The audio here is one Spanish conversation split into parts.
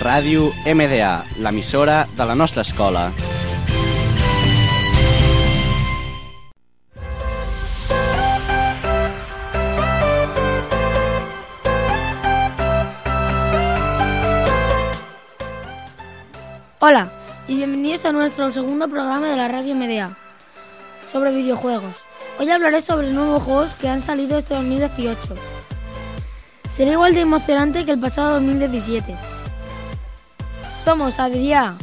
Ràdio MDA, l'emissora de la nostra escola. Hola y bienvenidos a nuestro segundo programa de la radio MDA sobre videojuegos. Hoy hablaré sobre nuevos juegos que han salido este 2018. Será igual de emocionante que el pasado 2017. Somos Adrián,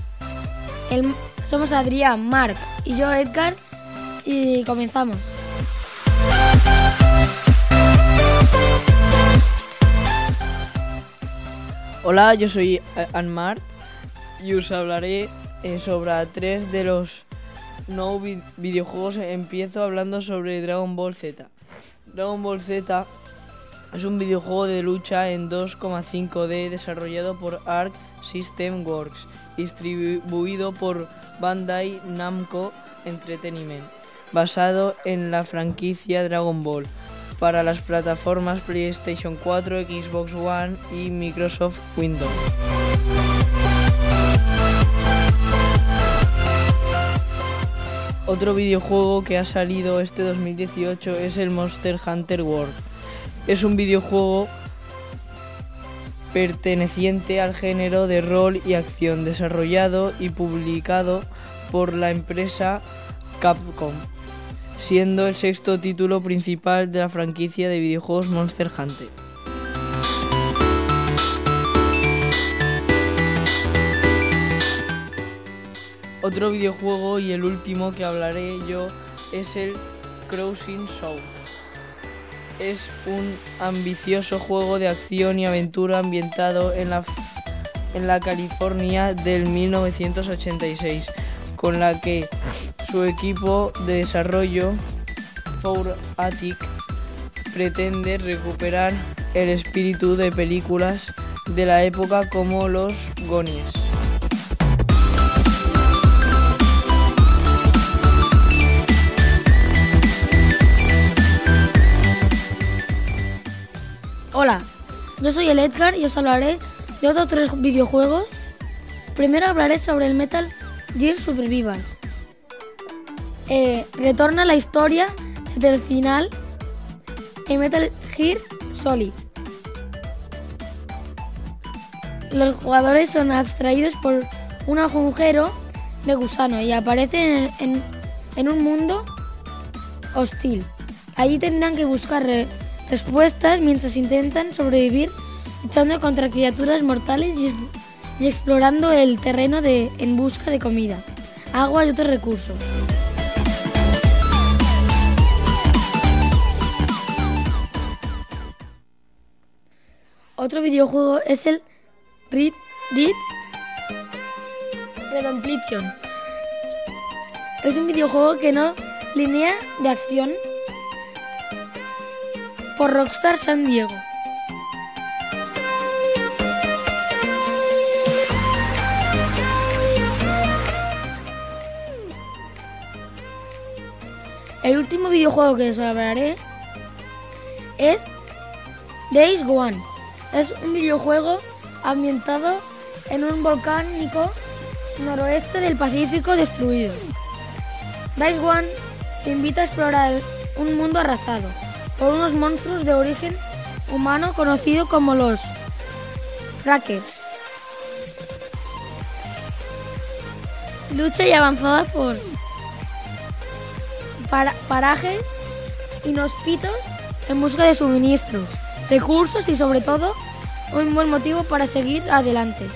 el- somos Adrián, Marc y yo Edgar y comenzamos. Hola, yo soy eh, Anmar y os hablaré eh, sobre tres de los vi- videojuegos. Empiezo hablando sobre Dragon Ball Z. Dragon Ball Z es un videojuego de lucha en 2,5D desarrollado por Arc System Works, distribuido por Bandai Namco Entertainment, basado en la franquicia Dragon Ball para las plataformas PlayStation 4, Xbox One y Microsoft Windows. Otro videojuego que ha salido este 2018 es el Monster Hunter World. Es un videojuego perteneciente al género de rol y acción, desarrollado y publicado por la empresa Capcom, siendo el sexto título principal de la franquicia de videojuegos Monster Hunter. Otro videojuego y el último que hablaré yo es el Crossing Soul. Es un ambicioso juego de acción y aventura ambientado en la, en la California del 1986, con la que su equipo de desarrollo, Four Attic, pretende recuperar el espíritu de películas de la época como Los Gonies. Yo soy el Edgar y os hablaré de otros tres videojuegos. Primero hablaré sobre el Metal Gear Survival. Eh, retorna la historia desde el final en Metal Gear Solid. Los jugadores son abstraídos por un agujero de gusano y aparecen en, un mundo hostil. Allí tendrán que buscar respuestas mientras intentan sobrevivir luchando contra criaturas mortales y, explorando el terreno de, en busca de comida, agua y otros recursos. Otro videojuego es el Red Dead Redemption. Es un videojuego que no línea de acción por Rockstar San Diego. El último videojuego que os hablaré es Days Gone. Es un videojuego ambientado en un volcánico noroeste del Pacífico destruido. Days One te invita a explorar un mundo arrasado por unos monstruos de origen humano conocido como los Frackers. Lucha y avanzada por para- parajes inhóspitos en busca de suministros, recursos y sobre todo un buen motivo para seguir adelante.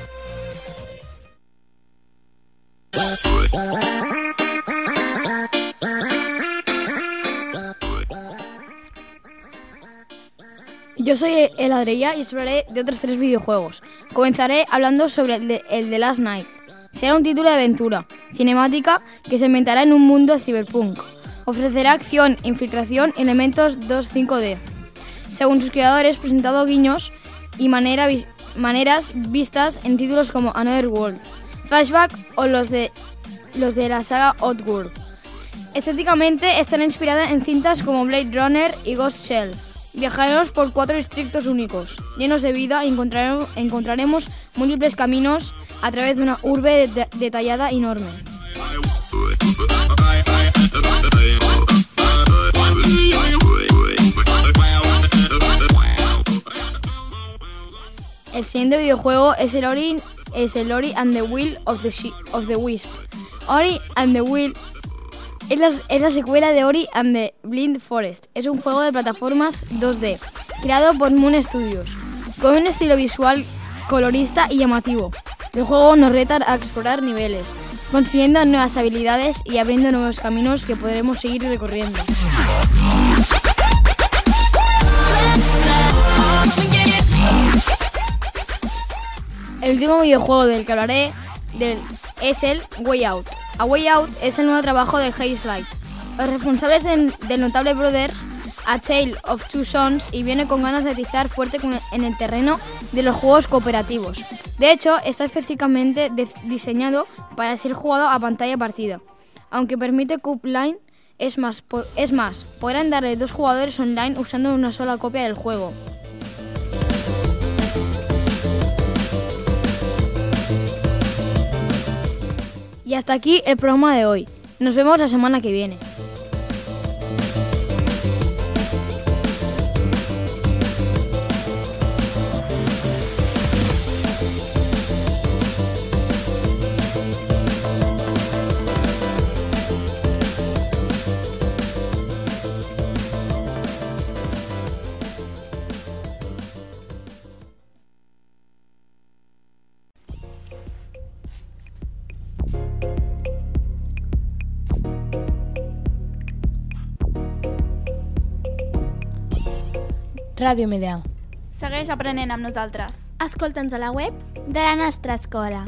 Yo soy el Adreya y os hablaré de otros tres videojuegos. Comenzaré hablando sobre el de, Last Night. Será un título de aventura, cinemática, que se inventará en un mundo cyberpunk. Ofrecerá acción, infiltración elementos 2.5D. Según sus creadores, presentado guiños y maneras vistas en títulos como Another World, Flashback o los de, la saga Oddworld. Estéticamente están inspiradas en cintas como Blade Runner y Ghost Shell. Viajaremos por cuatro distritos únicos, llenos de vida, y encontraremos, encontraremos múltiples caminos a través de una urbe de- detallada enorme. El siguiente videojuego es el Ori, es el Ori and the Will of the, of the Wisp. Ori and the Will es la, secuela de Ori and the Blind Forest. Es un juego de plataformas 2D, creado por Moon Studios, con un estilo visual colorista y llamativo. El juego nos reta a explorar niveles, consiguiendo nuevas habilidades y abriendo nuevos caminos que podremos seguir recorriendo. El último videojuego del que hablaré es el Way Out. A Way Out es el nuevo trabajo de Haze Light. Los responsables del, notable Brothers, A Tale of Two Sons, y viene con ganas de atizar fuerte en el terreno de los juegos cooperativos. De hecho, está específicamente diseñado para ser jugado a pantalla partida. Aunque permite Line, es más, es más, podrán darle dos jugadores online usando una sola copia del juego. Y hasta aquí el programa de hoy. Nos vemos la semana que viene. Ràdio Medea. Segueix aprenent amb nosaltres. Escolta'ns a la web de la nostra escola.